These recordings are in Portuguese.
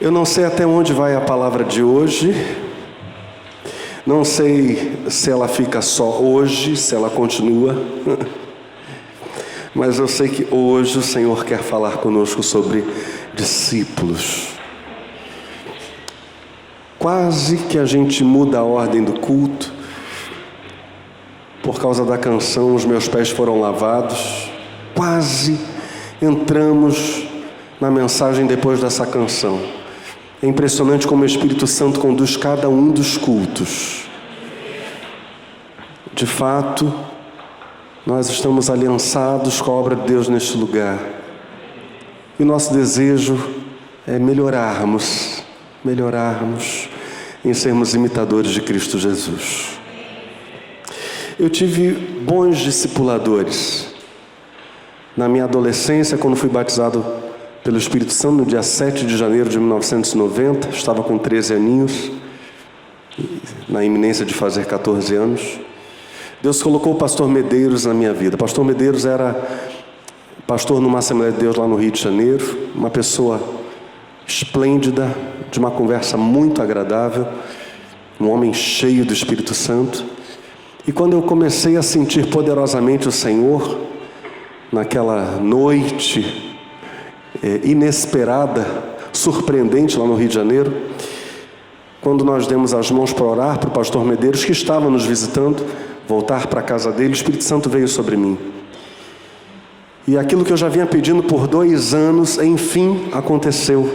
Eu não sei até onde vai a palavra de hoje, não sei se ela fica só hoje, se ela continua, mas eu sei que hoje o Senhor quer falar conosco sobre discípulos. Quase que a gente muda a ordem do culto, por causa da canção Os Meus Pés Foram Lavados, quase entramos na mensagem depois dessa canção. É impressionante como o Espírito Santo conduz cada um dos cultos. De fato, nós estamos aliançados com a obra de Deus neste lugar. E o nosso desejo é melhorarmos, melhorarmos em sermos imitadores de Cristo Jesus. Eu tive bons discipuladores. Na minha adolescência, quando fui batizado pelo Espírito Santo no dia 7 de janeiro de 1990, estava com 13 aninhos, na iminência de fazer 14 anos. Deus colocou o pastor Medeiros na minha vida. O pastor Medeiros era pastor numa Assembleia de Deus lá no Rio de Janeiro, uma pessoa esplêndida, de uma conversa muito agradável, um homem cheio do Espírito Santo. E quando eu comecei a sentir poderosamente o Senhor, naquela noite é, inesperada, surpreendente lá no Rio de Janeiro, quando nós demos as mãos para orar para o pastor Medeiros, que estava nos visitando, voltar para a casa dele, o Espírito Santo veio sobre mim. E aquilo que eu já vinha pedindo por dois anos, enfim, aconteceu.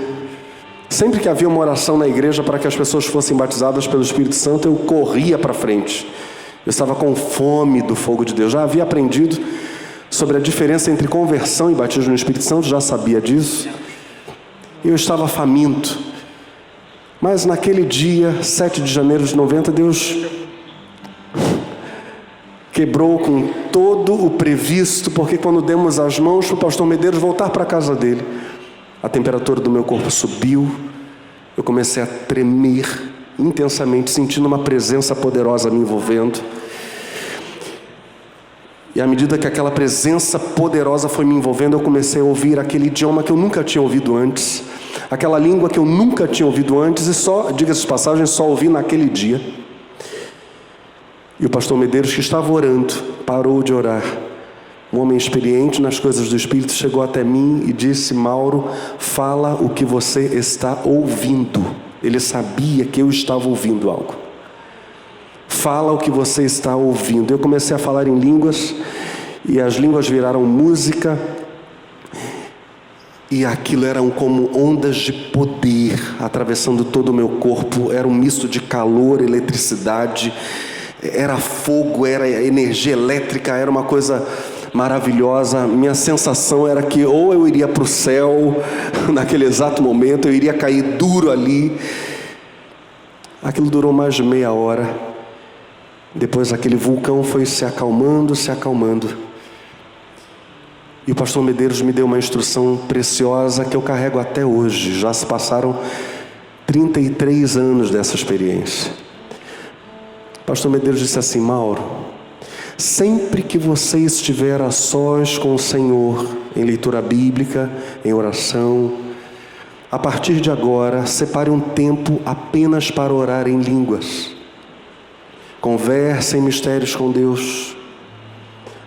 Sempre que havia uma oração na igreja para que as pessoas fossem batizadas pelo Espírito Santo, eu corria para frente. Eu estava com fome do fogo de Deus. Já havia aprendido sobre a diferença entre conversão e batismo no Espírito Santo, já sabia disso. Eu estava faminto. Mas naquele dia, 7 de janeiro de 90, Deus quebrou com todo o previsto, porque quando demos as mãos para o pastor Medeiros voltar para a casa dele, a temperatura do meu corpo subiu, eu comecei a tremer intensamente, sentindo uma presença poderosa me envolvendo. E à medida que aquela presença poderosa foi me envolvendo, eu comecei a ouvir aquele idioma que eu nunca tinha ouvido antes, aquela língua que eu nunca tinha ouvido antes, e só, diga-se de passagem, só ouvi naquele dia. E o pastor Medeiros, que estava orando, parou de orar. Um homem experiente nas coisas do Espírito chegou até mim e disse: Mauro, fala o que você está ouvindo. Ele sabia que eu estava ouvindo algo. Fala o que você está ouvindo. Eu comecei a falar em línguas e as línguas viraram música e aquilo eram como ondas de poder atravessando todo o meu corpo. Era um misto de calor, eletricidade, era fogo, era energia elétrica, era uma coisa maravilhosa. Minha sensação era que ou eu iria para o céu naquele exato momento, eu iria cair duro ali. Aquilo durou mais de meia hora. Depois aquele vulcão foi se acalmando, se acalmando. E o pastor Medeiros me deu uma instrução preciosa que eu carrego até hoje. Já se passaram 33 anos dessa experiência. O pastor Medeiros disse assim: Mauro, sempre que você estiver a sós com o Senhor, em leitura bíblica, em oração, a partir de agora, separe um tempo apenas para orar em línguas. Conversa em mistérios com Deus.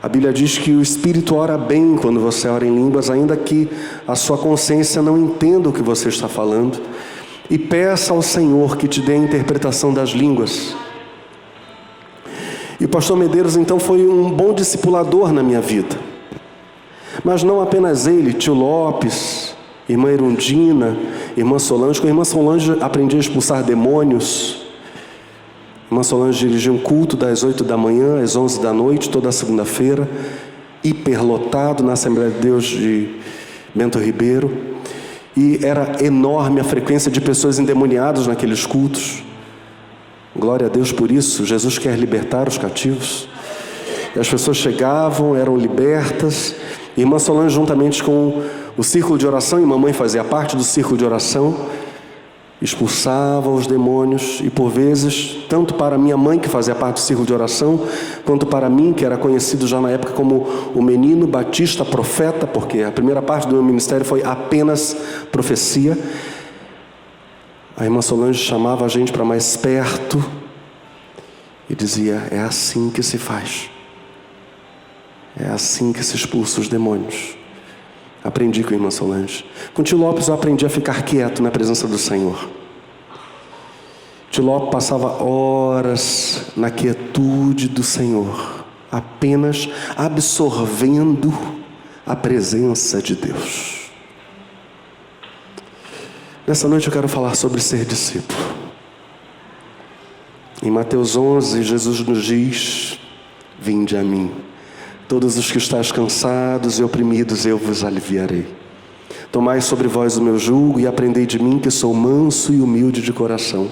A Bíblia diz que o Espírito ora bem quando você ora em línguas, ainda que a sua consciência não entenda o que você está falando. E peça ao Senhor que te dê a interpretação das línguas. E o pastor Medeiros então foi um bom discipulador na minha vida. Mas não apenas ele, tio Lopes, irmã Erundina, irmã Solange. Com a irmã Solange aprendi a expulsar demônios. Irmã Solange dirigiu um culto das 8 da manhã às 11 da noite, toda segunda-feira, hiperlotado na Assembleia de Deus de Bento Ribeiro. E era enorme a frequência de pessoas endemoniadas naqueles cultos. Glória a Deus por isso. Jesus quer libertar os cativos. E as pessoas chegavam, eram libertas. Irmã Solange, juntamente com o círculo de oração, e mamãe fazia parte do círculo de oração, expulsava os demônios e por vezes, tanto para minha mãe que fazia parte do círculo de oração, quanto para mim que era conhecido já na época como o menino batista profeta, porque a primeira parte do meu ministério foi apenas profecia. A irmã Solange chamava a gente para mais perto e dizia: É assim que se faz. É assim que se expulsa os demônios. Aprendi com a irmã Solange. Com tio Lopes eu aprendi a ficar quieto na presença do Senhor. Tio Lopes passava horas na quietude do Senhor, apenas absorvendo a presença de Deus. Nessa noite eu quero falar sobre ser discípulo. Em Mateus 11, Jesus nos diz: Vinde a mim, todos os que estáis cansados e oprimidos, eu vos aliviarei. Tomai sobre vós o meu jugo e aprendei de mim, que sou manso e humilde de coração.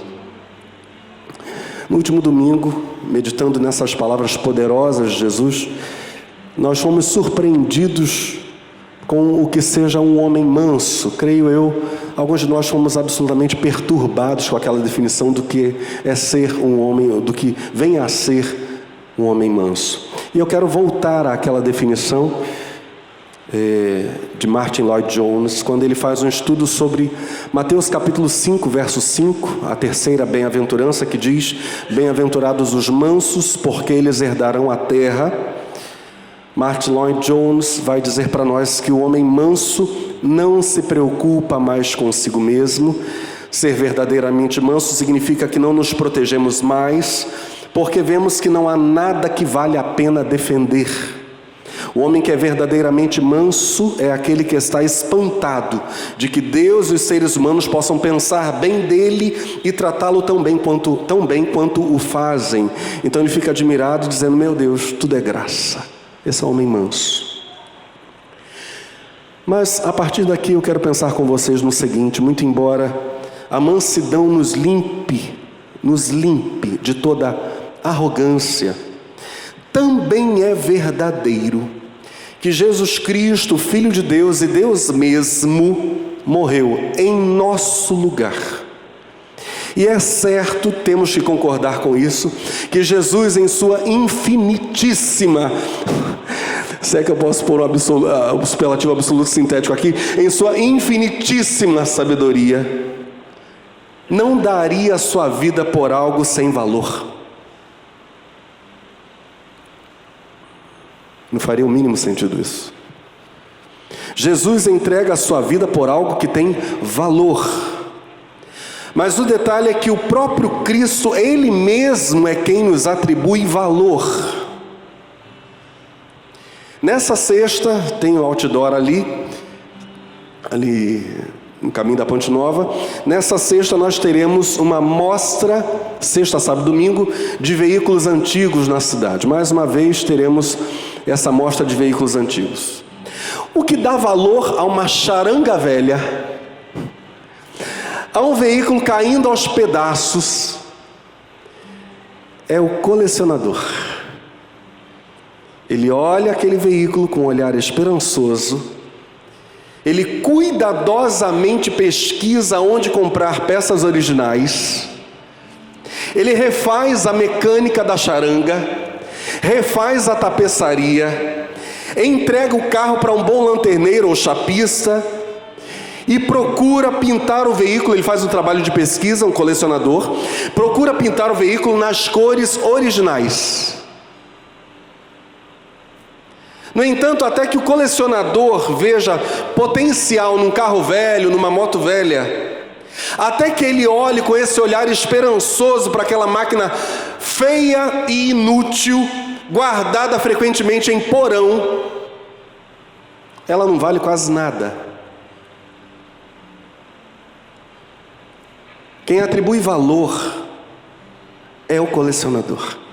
No último domingo, meditando nessas palavras poderosas de Jesus, nós fomos surpreendidos com o que seja um homem manso. Creio eu, alguns de nós fomos absolutamente perturbados com aquela definição do que é ser um homem, do que vem a ser um homem manso. E eu quero voltar àquela definição é, de Martin Lloyd Jones, quando ele faz um estudo sobre Mateus capítulo 5, verso 5, a terceira bem-aventurança, que diz: Bem-aventurados os mansos, porque eles herdarão a terra. Martin Lloyd Jones vai dizer para nós que o homem manso não se preocupa mais consigo mesmo. Ser verdadeiramente manso significa que não nos protegemos mais, porque vemos que não há nada que vale a pena defender. O homem que é verdadeiramente manso é aquele que está espantado de que Deus e os seres humanos possam pensar bem dele e tratá-lo tão bem quanto tão bem quanto o fazem. Então ele fica admirado dizendo: "Meu Deus, tudo é graça". Esse é o homem manso. Mas a partir daqui eu quero pensar com vocês no seguinte: muito embora a mansidão nos limpe, nos limpe de toda arrogância, também é verdadeiro que Jesus Cristo, Filho de Deus e Deus mesmo, morreu em nosso lugar. E é certo, temos que concordar com isso, que Jesus, em sua infinitíssima se é que eu posso pôr um, absoluto, uh, um superlativo absoluto sintético aqui, em sua infinitíssima sabedoria, não daria a sua vida por algo sem valor. Não faria o mínimo sentido isso. Jesus entrega a sua vida por algo que tem valor. Mas o detalhe é que o próprio Cristo, Ele mesmo é quem nos atribui valor. Nessa sexta, tem o outdoor ali, ali no caminho da Ponte Nova. Nessa sexta nós teremos uma mostra, sexta, sábado, domingo, de veículos antigos na cidade. Mais uma vez teremos essa mostra de veículos antigos. O que dá valor a uma charanga velha, a um veículo caindo aos pedaços, é o colecionador. Ele olha aquele veículo com um olhar esperançoso, ele cuidadosamente pesquisa onde comprar peças originais, ele refaz a mecânica da charanga, refaz a tapeçaria, entrega o carro para um bom lanterneiro ou chapista e procura pintar o veículo. Ele faz um trabalho de pesquisa, um colecionador, procura pintar o veículo nas cores originais. No entanto, até que o colecionador veja potencial num carro velho, numa moto velha, até que ele olhe com esse olhar esperançoso para aquela máquina feia e inútil, guardada frequentemente em porão, ela não vale quase nada. Quem atribui valor é o colecionador.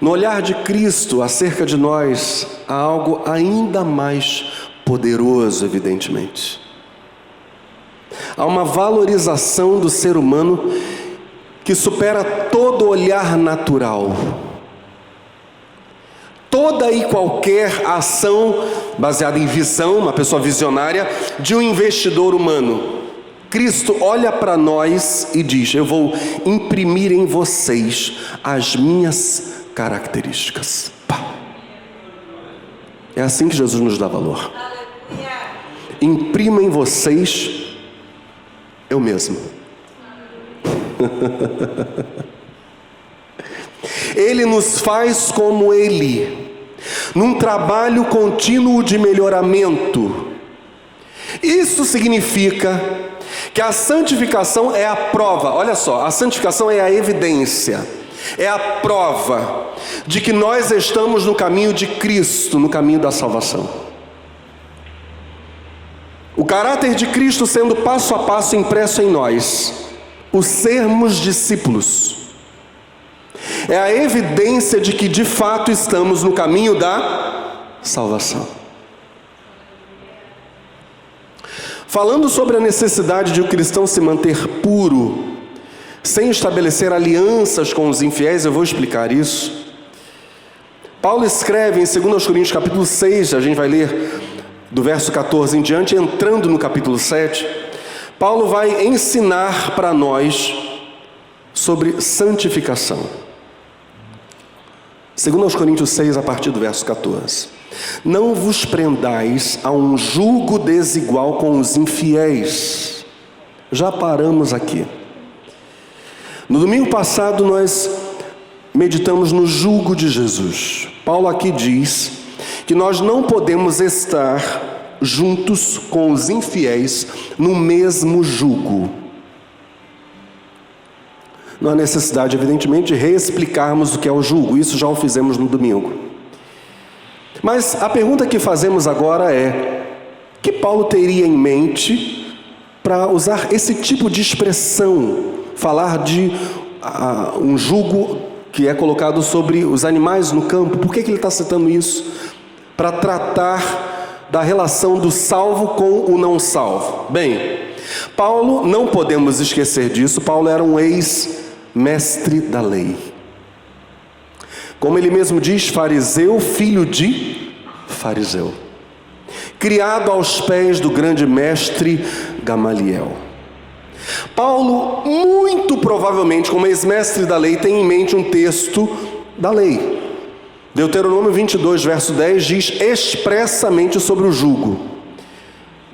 No olhar de Cristo acerca de nós, há algo ainda mais poderoso, evidentemente. Há uma valorização do ser humano que supera todo olhar natural. Toda e qualquer ação baseada em visão, uma pessoa visionária, de um investidor humano. Cristo olha para nós e diz: Eu vou imprimir em vocês as minhas características. Pá. É assim que Jesus nos dá valor. Imprima em vocês o mesmo. Ele nos faz como Ele, num trabalho contínuo de melhoramento. Isso significa que a santificação é a prova, olha só, a santificação é a evidência, é a prova de que nós estamos no caminho de Cristo, no caminho da salvação. O caráter de Cristo sendo passo a passo impresso em nós, o sermos discípulos é a evidência de que de fato estamos no caminho da salvação. Falando sobre a necessidade de o cristão se manter puro, sem estabelecer alianças com os infiéis, eu vou explicar isso. Paulo escreve em 2 Coríntios capítulo 6, a gente vai ler do verso 14 em diante, entrando no capítulo 7, Paulo vai ensinar para nós sobre santificação. Segundo aos Coríntios 6, a partir do verso 14. Não vos prendais a um julgo desigual com os infiéis. Já paramos aqui. No domingo passado nós meditamos no julgo de Jesus. Paulo aqui diz que nós não podemos estar juntos com os infiéis no mesmo julgo. Não há necessidade, evidentemente, de reexplicarmos o que é o julgo, isso já o fizemos no domingo. Mas a pergunta que fazemos agora é: que Paulo teria em mente para usar esse tipo de expressão, falar de uh, um julgo que é colocado sobre os animais no campo? Por que, que ele está citando isso? Para tratar da relação do salvo com o não salvo. Bem, Paulo, não podemos esquecer disso, Paulo era um ex mestre da lei. Como ele mesmo diz, fariseu, filho de fariseu. Criado aos pés do grande mestre Gamaliel. Paulo, muito provavelmente, como ex-mestre da lei, tem em mente um texto da lei. Deuteronômio 22, verso 10 diz expressamente sobre o jugo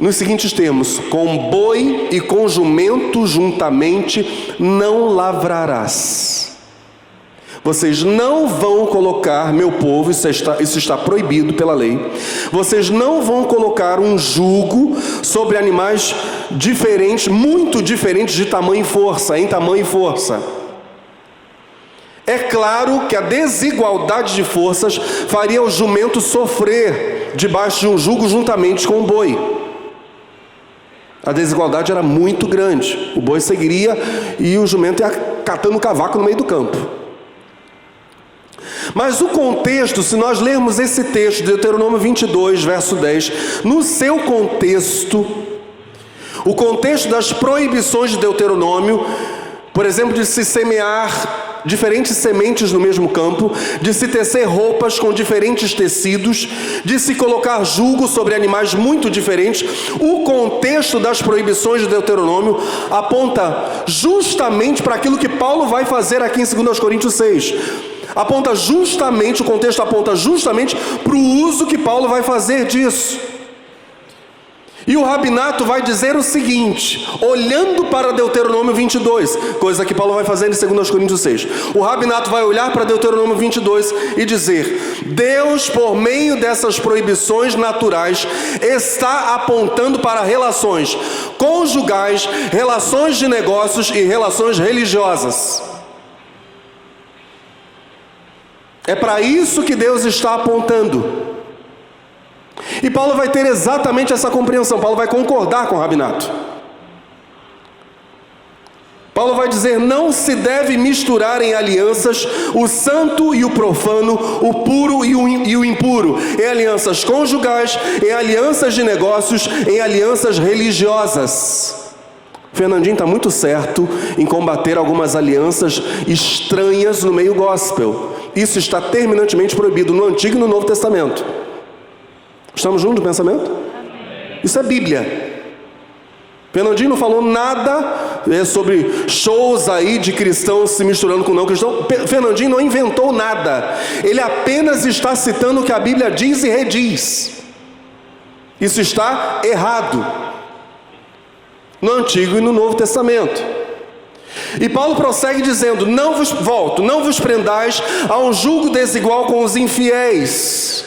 nos seguintes termos: com boi e com jumento juntamente não lavrarás. Vocês não vão colocar, meu povo, isso está, isso está proibido pela lei. Vocês não vão colocar um jugo sobre animais diferentes, muito diferentes de tamanho e força, em tamanho e força. É claro que a desigualdade de forças faria o jumento sofrer debaixo de um jugo juntamente com o boi. A desigualdade era muito grande. O boi seguiria e o jumento ia catando cavaco no meio do campo. Mas o contexto, se nós lermos esse texto, de Deuteronômio 22, verso 10, no seu contexto, o contexto das proibições de Deuteronômio, por exemplo, de se semear diferentes sementes no mesmo campo, de se tecer roupas com diferentes tecidos, de se colocar julgo sobre animais muito diferentes. O contexto das proibições de Deuteronômio aponta justamente para aquilo que Paulo vai fazer aqui em 2 Coríntios 6 aponta justamente, o contexto aponta justamente para o uso que Paulo vai fazer disso. E o rabinato vai dizer o seguinte, olhando para Deuteronômio 22, coisa que Paulo vai fazer em 2 Coríntios 6. O rabinato vai olhar para Deuteronômio 22 e dizer: Deus, por meio dessas proibições naturais, está apontando para relações conjugais, relações de negócios e relações religiosas. É para isso que Deus está apontando. E Paulo vai ter exatamente essa compreensão, Paulo vai concordar com o rabinato. Paulo vai dizer: não se deve misturar em alianças o santo e o profano, o puro e o, impuro, em alianças conjugais, em alianças de negócios, em alianças religiosas. Fernandinho está muito certo em combater algumas alianças estranhas no meio gospel. Isso está terminantemente proibido no Antigo e no Novo Testamento. Estamos juntos no pensamento? Isso é Bíblia. Fernandinho não falou nada é, sobre shows aí de cristãos se misturando com não cristãos. Fernandinho não inventou nada. Ele apenas está citando o que a Bíblia diz e rediz. Isso está errado. no Antigo e no Novo Testamento. E Paulo prossegue dizendo: Não vos volto, não vos prendais a um julgo desigual com os infiéis.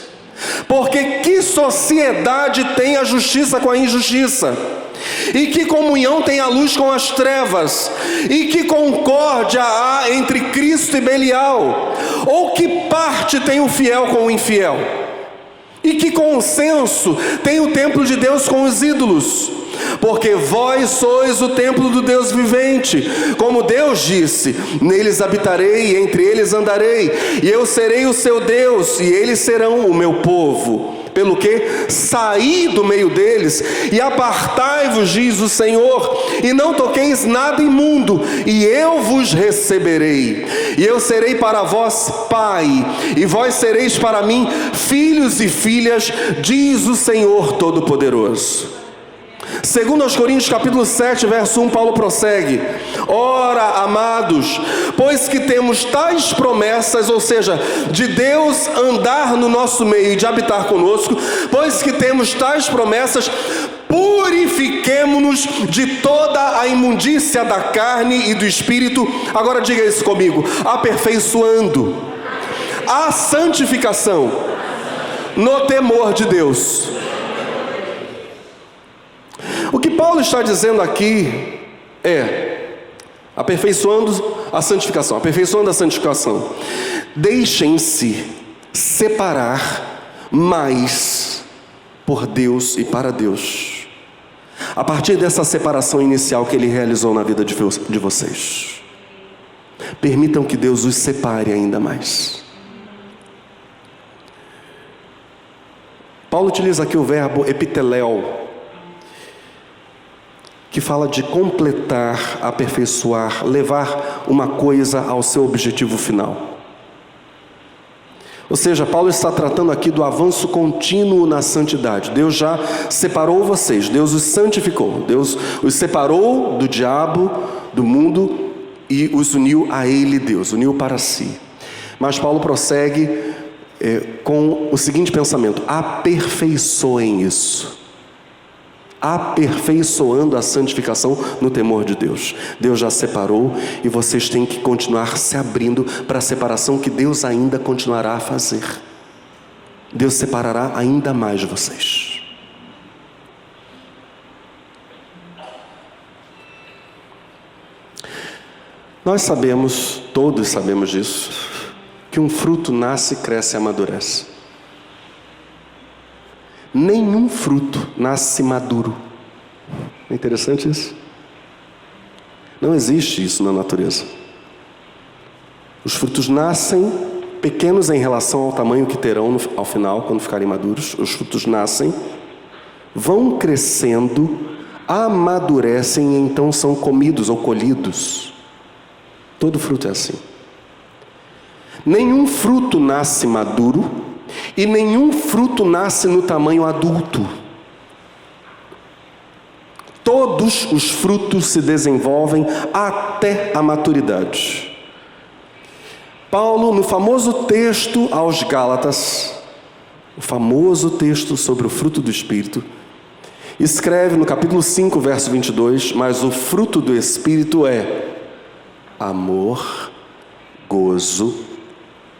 Porque que sociedade tem a justiça com a injustiça? E que comunhão tem a luz com as trevas? E que concórdia há entre Cristo e Belial? Ou que parte tem o fiel com o infiel? E que consenso tem o templo de Deus com os ídolos? Porque vós sois o templo do Deus vivente. Como Deus disse: Neles habitarei e entre eles andarei, e eu serei o seu Deus, e eles serão o meu povo. Pelo que saí do meio deles e apartai-vos, diz o Senhor, e não toqueis nada imundo, e eu vos receberei. E eu serei para vós pai, e vós sereis para mim filhos e filhas, diz o Senhor Todo-Poderoso. Segundo aos Coríntios capítulo 7, verso 1, Paulo prossegue: Ora, amados, pois que temos tais promessas, ou seja, de Deus andar no nosso meio e de habitar conosco, pois que temos tais promessas, purifiquemo-nos de toda a imundícia da carne e do espírito. Agora diga isso comigo: aperfeiçoando a santificação no temor de Deus. Paulo está dizendo aqui é aperfeiçoando a santificação, aperfeiçoando a santificação. Deixem-se separar mais por Deus e para Deus. A partir dessa separação inicial que ele realizou na vida de vocês. Permitam que Deus os separe ainda mais. Paulo utiliza aqui o verbo epiteléu, que fala de completar, aperfeiçoar, levar uma coisa ao seu objetivo final. Ou seja, Paulo está tratando aqui do avanço contínuo na santidade. Deus já separou vocês, Deus os santificou, Deus os separou do diabo, do mundo e os uniu a Ele, Deus, uniu para si. Mas Paulo prossegue é, com o seguinte pensamento: aperfeiçoem isso aperfeiçoando a santificação no temor de Deus. Deus já separou e vocês têm que continuar se abrindo para a separação que Deus ainda continuará a fazer. Deus separará ainda mais vocês. Nós sabemos, todos sabemos disso, que um fruto nasce, cresce e amadurece. Nenhum fruto nasce maduro. É interessante isso? Não existe isso na natureza. Os frutos nascem pequenos em relação ao tamanho que terão no, ao final, quando ficarem maduros. Os frutos nascem, vão crescendo, amadurecem e então são comidos ou colhidos. Todo fruto é assim. Nenhum fruto nasce maduro e nenhum fruto nasce no tamanho adulto. Todos os frutos se desenvolvem até a maturidade. Paulo, no famoso texto aos Gálatas, o famoso texto sobre o fruto do Espírito, escreve no capítulo 5, verso 22: Mas o fruto do Espírito é amor, gozo,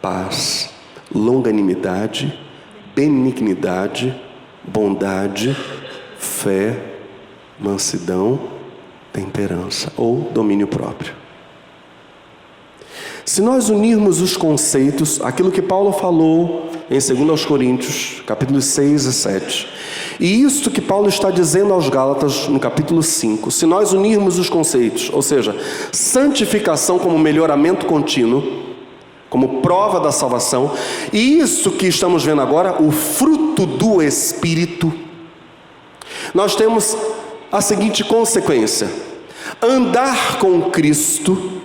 paz, longanimidade, benignidade, bondade, fé, mansidão, temperança ou domínio próprio. Se nós unirmos os conceitos, aquilo que Paulo falou em 2 Coríntios, capítulos 6 e 7, e isto que Paulo está dizendo aos Gálatas no capítulo 5, se nós unirmos os conceitos, ou seja, santificação como melhoramento contínuo, como prova da salvação, e isso que estamos vendo agora, o fruto do Espírito, nós temos a seguinte consequência: andar com Cristo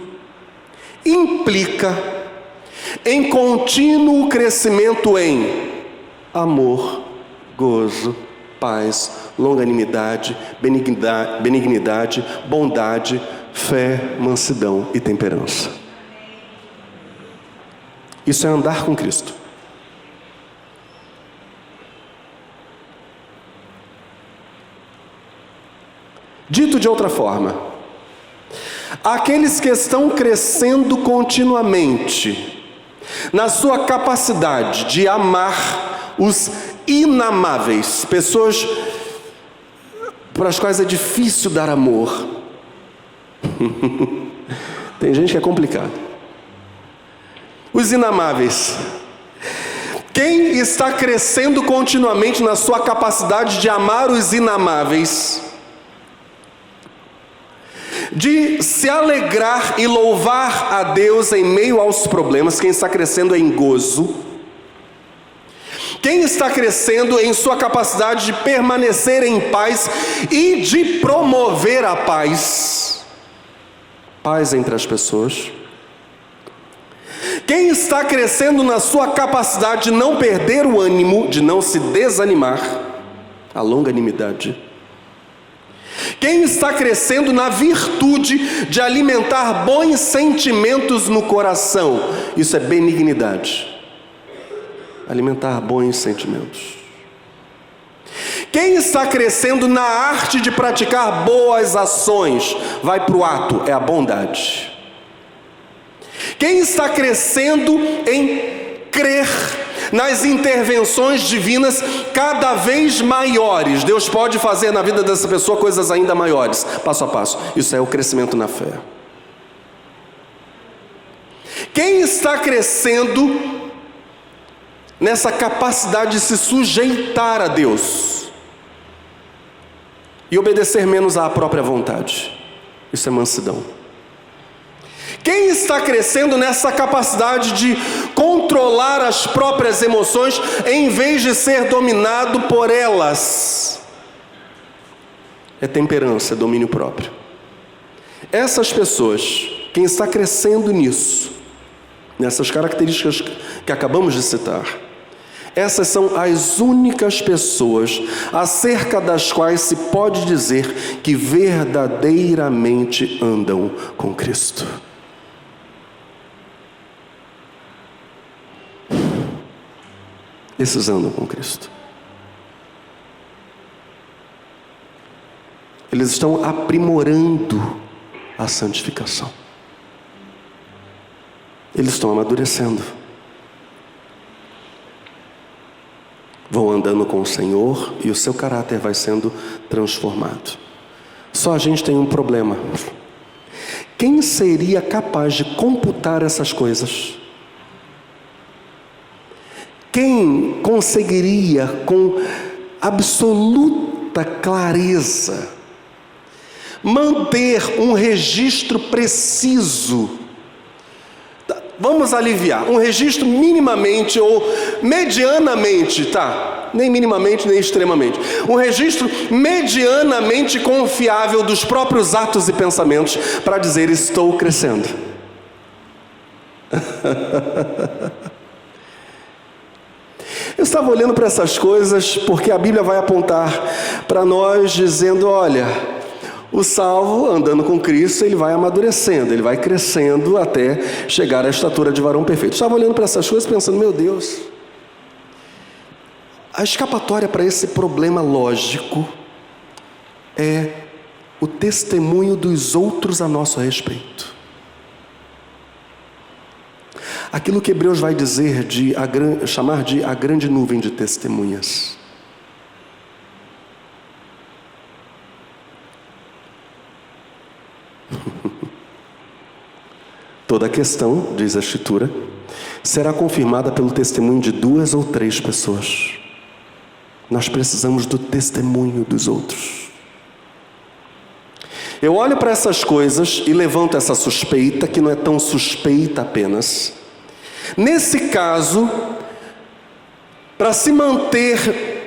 implica em contínuo crescimento em amor, gozo, paz, longanimidade, benignidade, bondade, fé, mansidão e temperança. Isso é andar com Cristo. Dito de outra forma, aqueles que estão crescendo continuamente na sua capacidade de amar os inamáveis, pessoas para as quais é difícil dar amor. Tem gente que é complicado. Os inamáveis. Quem está crescendo continuamente na sua capacidade de amar os inamáveis, de se alegrar e louvar a Deus em meio aos problemas, quem está crescendo em gozo, quem está crescendo em sua capacidade de permanecer em paz e de promover a paz, paz entre as pessoas, quem está crescendo na sua capacidade de não perder o ânimo, de não se desanimar, a longanimidade. Quem está crescendo na virtude de alimentar bons sentimentos no coração, isso é benignidade. Alimentar bons sentimentos. Quem está crescendo na arte de praticar boas ações, vai para o ato, é a bondade. Quem está crescendo em crer nas intervenções divinas cada vez maiores. Deus pode fazer na vida dessa pessoa coisas ainda maiores, passo a passo. Isso é o crescimento na fé. Quem está crescendo nessa capacidade de se sujeitar a Deus e obedecer menos à própria vontade? Isso é mansidão. Quem está crescendo nessa capacidade de controlar as próprias emoções em vez de ser dominado por elas? É temperança, é domínio próprio. Essas pessoas, quem está crescendo nisso, nessas características que acabamos de citar, essas são as únicas pessoas acerca das quais se pode dizer que verdadeiramente andam com Cristo. Esses andam com Cristo. Eles estão aprimorando a santificação. Eles estão amadurecendo. Vão andando com o Senhor e o seu caráter vai sendo transformado. Só a gente tem um problema. Quem seria capaz de computar essas coisas? Quem conseguiria com absoluta clareza manter um registro preciso? Vamos aliviar, um registro minimamente ou medianamente, tá? Nem minimamente nem extremamente. Um registro medianamente confiável dos próprios atos e pensamentos para dizer estou crescendo. Eu estava olhando para essas coisas porque a Bíblia vai apontar para nós dizendo: olha, o salvo andando com Cristo, ele vai amadurecendo, ele vai crescendo até chegar à estatura de varão perfeito. Eu estava olhando para essas coisas pensando: meu Deus, a escapatória para esse problema lógico é o testemunho dos outros a nosso respeito. Aquilo que Hebreus vai dizer de a, chamar de a grande nuvem de testemunhas. Toda a questão, diz a Escritura, será confirmada pelo testemunho de duas ou três pessoas. Nós precisamos do testemunho dos outros. Eu olho para essas coisas e levanto essa suspeita, que não é tão suspeita apenas, Nesse caso, para se manter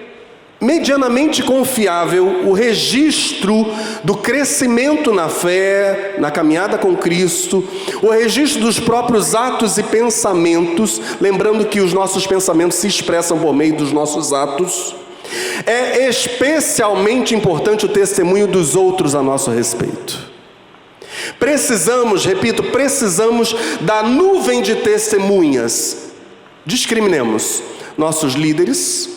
medianamente confiável o registro do crescimento na fé, na caminhada com Cristo, o registro dos próprios atos e pensamentos, lembrando que os nossos pensamentos se expressam por meio dos nossos atos. É especialmente importante o testemunho dos outros a nosso respeito. Precisamos, repito, precisamos da nuvem de testemunhas. Discriminemos nossos líderes,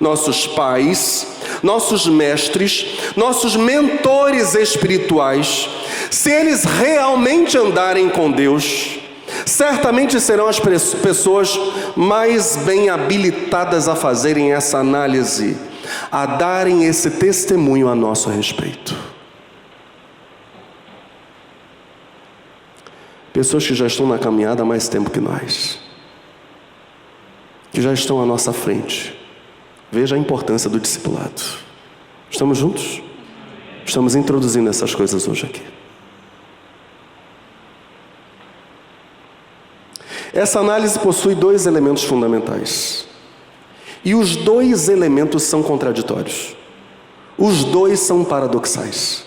nossos pais, nossos mestres, nossos mentores espirituais, se eles realmente andarem com Deus, certamente serão as pessoas mais bem habilitadas a fazerem essa análise, a darem esse testemunho a nosso respeito. Pessoas que já estão na caminhada há mais tempo que nós, que já estão à nossa frente. Veja a importância do discipulado. Estamos juntos? Estamos introduzindo essas coisas hoje aqui. Essa análise possui dois elementos fundamentais. E os dois elementos são contraditórios. Os dois são paradoxais.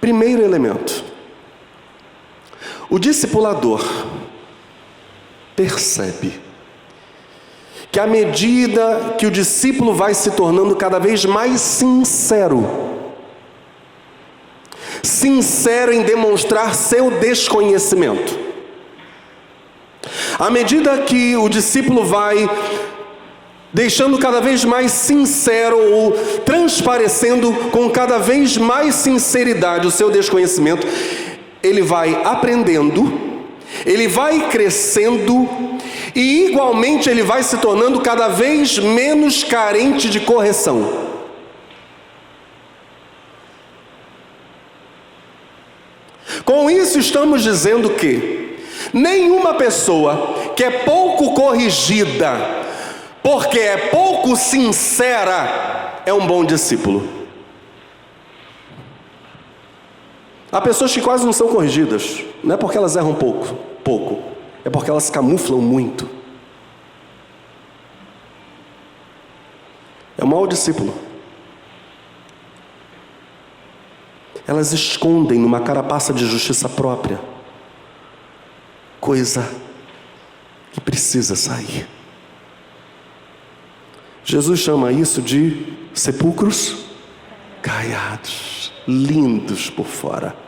Primeiro elemento: o discipulador percebe que à medida que o discípulo vai se tornando cada vez mais sincero, sincero em demonstrar seu desconhecimento, à medida que o discípulo vai deixando cada vez mais sincero ou transparecendo com cada vez mais sinceridade o seu desconhecimento, ele vai aprendendo, ele vai crescendo e igualmente ele vai se tornando cada vez menos carente de correção. Com isso, estamos dizendo que nenhuma pessoa que é pouco corrigida, porque é pouco sincera, é um bom discípulo. Há pessoas que quase não são corrigidas, não é porque elas erram pouco, pouco, é porque elas camuflam muito. É um mau discípulo. Elas escondem numa carapaça de justiça própria coisa que precisa sair. Jesus chama isso de sepulcros caiados, lindos por fora,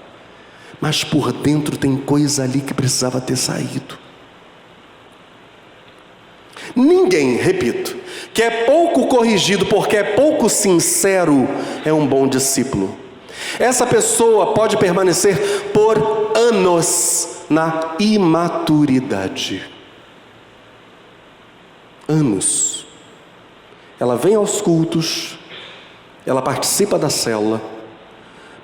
mas por dentro tem coisa ali que precisava ter saído. Ninguém, repito, que é pouco corrigido porque é pouco sincero, é um bom discípulo. Essa pessoa pode permanecer por anos na imaturidade. Anos. Ela vem aos cultos, ela participa da célula,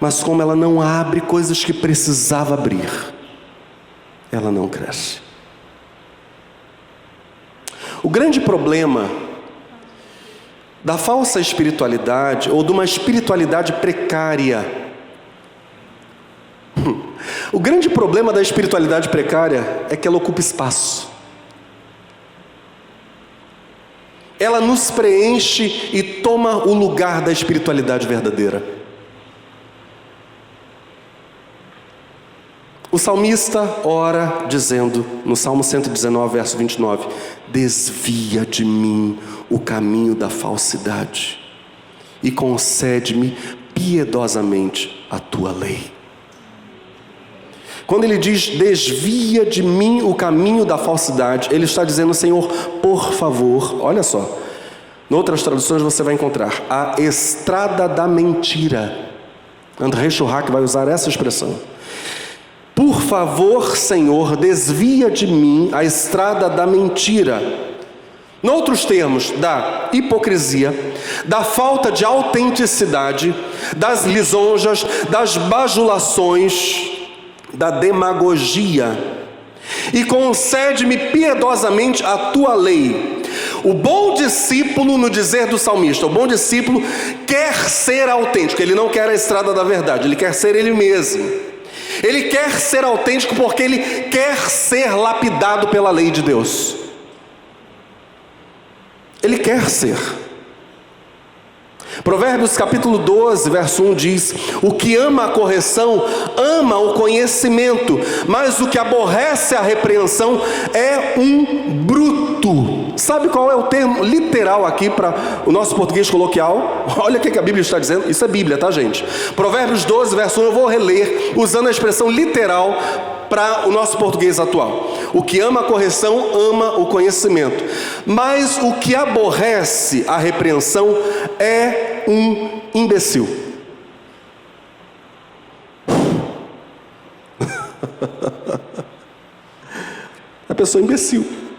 mas como ela não abre coisas que precisava abrir, ela não cresce. O grande problema da falsa espiritualidade ou de uma espiritualidade precária. O grande problema da espiritualidade precária é que ela ocupa espaço. Ela nos preenche e toma o lugar da espiritualidade verdadeira. O salmista ora dizendo, no Salmo 119, verso 29, desvia de mim o caminho da falsidade e concede-me piedosamente a tua lei. Quando ele diz desvia de mim o caminho da falsidade, ele está dizendo, Senhor, por favor, olha só, em outras traduções você vai encontrar a estrada da mentira. André Churrac vai usar essa expressão. Por favor, Senhor, desvia de mim a estrada da mentira. Noutros termos, da hipocrisia, da falta de autenticidade, das lisonjas, das bajulações, da demagogia. E concede-me piedosamente a tua lei. O bom discípulo, no dizer do salmista, o bom discípulo quer ser autêntico, ele não quer a estrada da verdade, ele quer ser ele mesmo. Ele quer ser autêntico porque ele quer ser lapidado pela lei de Deus. Ele quer ser. Provérbios capítulo 12, verso 1 diz: O que ama a correção, ama o conhecimento, mas o que aborrece a repreensão é um bruto. Sabe qual é o termo literal aqui para o nosso português coloquial? Olha o que a Bíblia está dizendo, isso é Bíblia, tá, gente? Provérbios 12, verso 1, eu vou reler, usando a expressão literal para o nosso português atual. O que ama a correção ama o conhecimento, mas o que aborrece a repreensão é um imbecil. a pessoa é imbecil.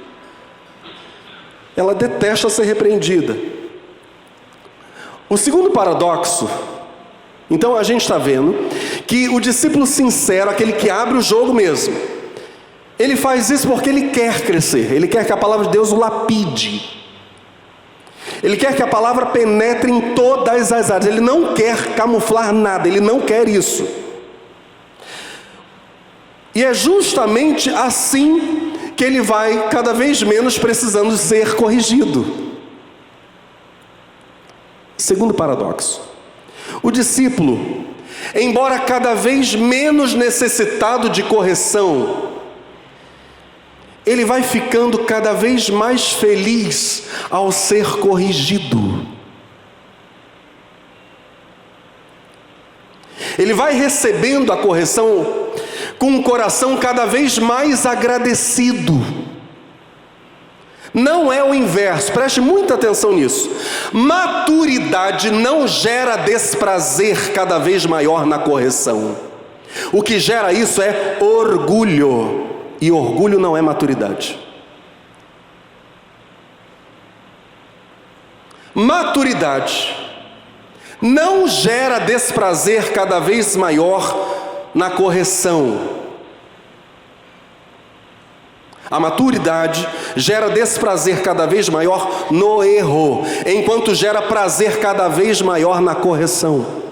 Ela detesta ser repreendida. O segundo paradoxo, então a gente está vendo que o discípulo sincero, aquele que abre o jogo mesmo, ele faz isso porque ele quer crescer, ele quer que a palavra de Deus o lapide. Ele quer que a palavra penetre em todas as áreas, ele não quer camuflar nada, ele não quer isso. E é justamente assim que ele vai cada vez menos precisando ser corrigido. Segundo paradoxo: o discípulo, embora cada vez menos necessitado de correção, ele vai ficando cada vez mais feliz ao ser corrigido. Ele vai recebendo a correção com um coração cada vez mais agradecido. Não é o inverso, preste muita atenção nisso. Maturidade não gera desprazer cada vez maior na correção. O que gera isso é orgulho, e orgulho não é maturidade. Maturidade não gera desprazer cada vez maior na correção. A maturidade gera desprazer cada vez maior no erro, enquanto gera prazer cada vez maior na correção.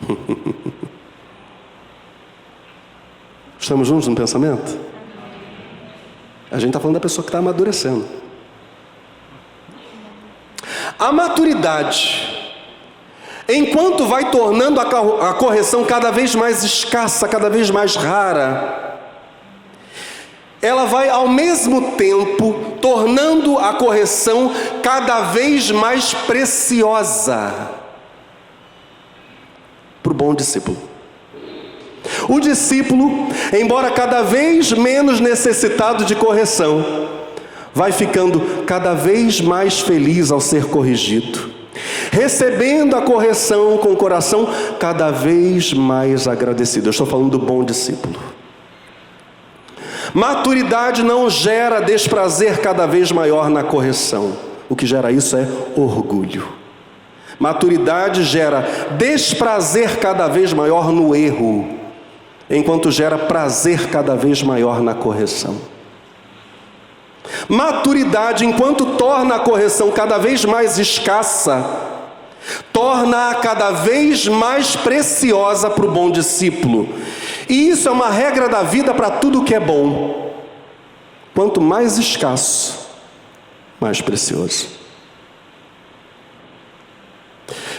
Estamos juntos no pensamento? A gente está falando da pessoa que está amadurecendo. A maturidade Enquanto vai tornando a correção cada vez mais escassa, cada vez mais rara, ela vai ao mesmo tempo tornando a correção cada vez mais preciosa para o bom discípulo. O discípulo, embora cada vez menos necessitado de correção, vai ficando cada vez mais feliz ao ser corrigido recebendo a correção com o coração cada vez mais agradecido. Eu estou falando do bom discípulo. Maturidade não gera desprazer cada vez maior na correção. O que gera isso é orgulho. Maturidade gera desprazer cada vez maior no erro, enquanto gera prazer cada vez maior na correção. Maturidade, enquanto torna a correção cada vez mais escassa, torna-a cada vez mais preciosa para o bom discípulo. E isso é uma regra da vida para tudo que é bom. Quanto mais escasso, mais precioso.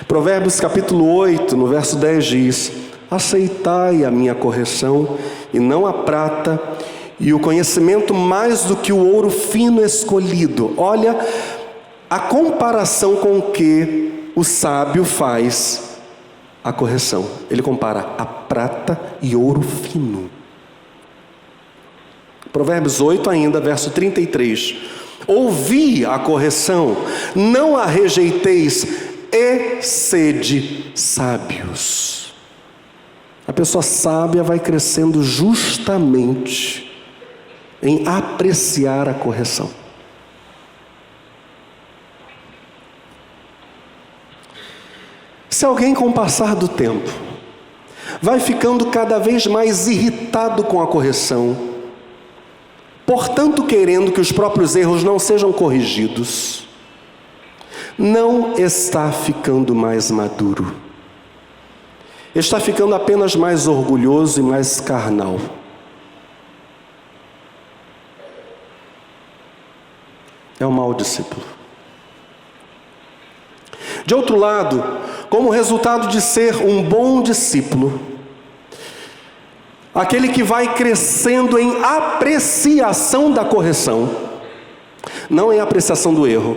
Provérbios capítulo 8, no verso 10 diz: Aceitai a minha correção, e não a prata, e o conhecimento mais do que o ouro fino escolhido. Olha a comparação com que o sábio faz a correção. Ele compara a prata e ouro fino. Provérbios 8 ainda, verso 33. Ouvi a correção, não a rejeiteis, e sede sábios. A pessoa sábia vai crescendo justamente em apreciar a correção. Se alguém, com o passar do tempo, vai ficando cada vez mais irritado com a correção, portanto, querendo que os próprios erros não sejam corrigidos, não está ficando mais maduro, está ficando apenas mais orgulhoso e mais carnal. É um mau discípulo. De outro lado, como resultado de ser um bom discípulo, aquele que vai crescendo em apreciação da correção, não em apreciação do erro,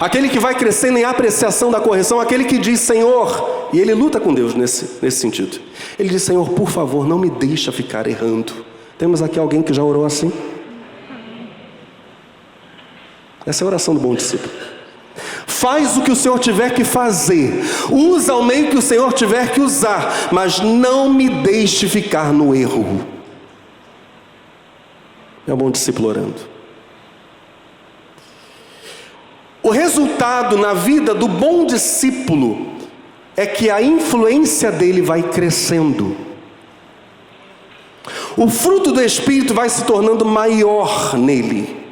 aquele que vai crescendo em apreciação da correção, aquele que diz: Senhor, e ele luta com Deus nesse, nesse sentido. Ele diz: Senhor, por favor, não me deixa ficar errando. Temos aqui alguém que já orou assim? Essa é a oração do bom discípulo. Faz o que o Senhor tiver que fazer, usa o meio que o Senhor tiver que usar, mas não me deixe ficar no erro. É o bom discípulo orando. O resultado na vida do bom discípulo é que a influência dele vai crescendo. O fruto do Espírito vai se tornando maior nele.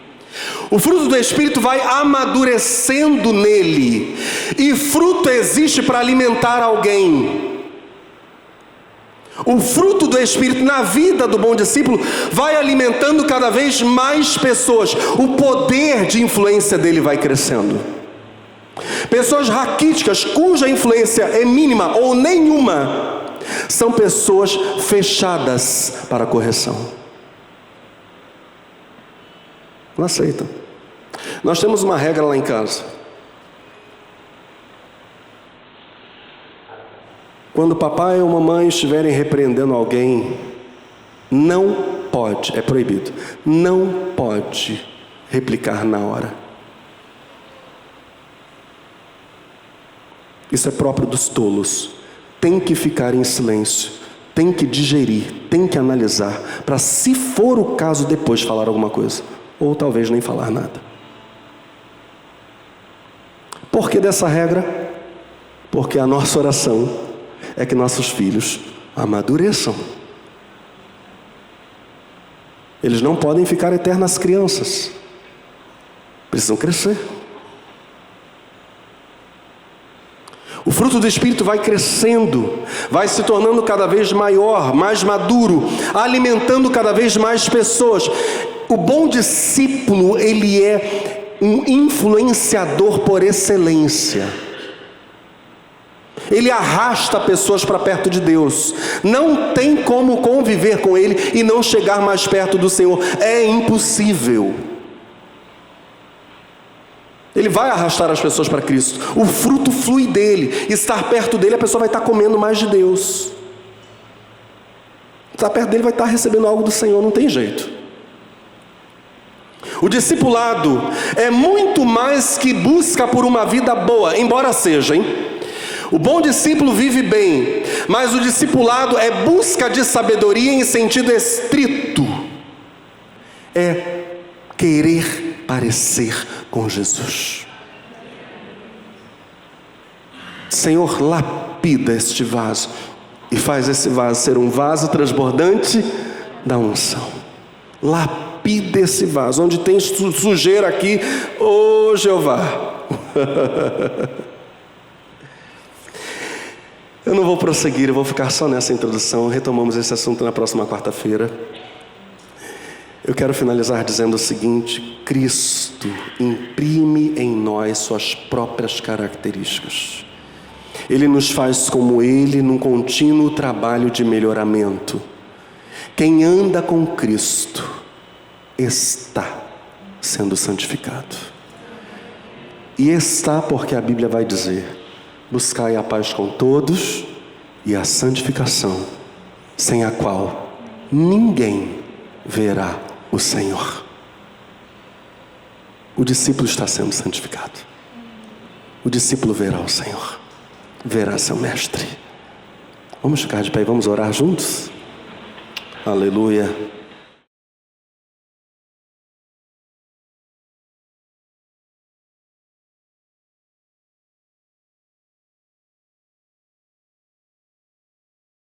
O fruto do Espírito vai amadurecendo nele. E fruto existe para alimentar alguém. O fruto do Espírito na vida do bom discípulo vai alimentando cada vez mais pessoas. O poder de influência dele vai crescendo. Pessoas raquíticas, cuja influência é mínima ou nenhuma, são pessoas fechadas para a correção. Não aceitam. Nós temos uma regra lá em casa. Quando papai ou mamãe estiverem repreendendo alguém, não pode, é proibido, não pode replicar na hora. Isso é próprio dos tolos. Tem que ficar em silêncio, tem que digerir, tem que analisar, para, se for o caso, depois falar alguma coisa, ou talvez nem falar nada. Por que dessa regra? Porque a nossa oração é que nossos filhos amadureçam. Eles não podem ficar eternas crianças, precisam crescer. O fruto do Espírito vai crescendo, vai se tornando cada vez maior, mais maduro, alimentando cada vez mais pessoas. O bom discípulo, ele é um influenciador por excelência. Ele arrasta pessoas para perto de Deus. Não tem como conviver com Ele e não chegar mais perto do Senhor. É impossível. Ele vai arrastar as pessoas para Cristo. O fruto flui dele. Estar perto dele, a pessoa vai estar comendo mais de Deus. Estar perto dele vai estar recebendo algo do Senhor, não tem jeito. O discipulado é muito mais que busca por uma vida boa, embora seja, hein? O bom discípulo vive bem, mas o discipulado é busca de sabedoria em sentido estrito. É querer parecer com Jesus. Senhor, lapida este vaso e faz esse vaso ser um vaso transbordante da unção. Lapida lapida esse vaso. Onde tem sujeira aqui, ô oh, Jeová. eu não vou prosseguir, eu vou ficar só nessa introdução. Retomamos esse assunto na próxima quarta-feira. Eu quero finalizar dizendo o seguinte: Cristo imprime em nós suas próprias características. Ele nos faz como Ele num contínuo trabalho de melhoramento. Quem anda com Cristo está sendo santificado. E está porque a Bíblia vai dizer: buscai a paz com todos e a santificação, sem a qual ninguém verá o Senhor. O discípulo está sendo santificado. O discípulo verá o Senhor, verá seu mestre. Vamos ficar de pé e vamos orar juntos? Aleluia.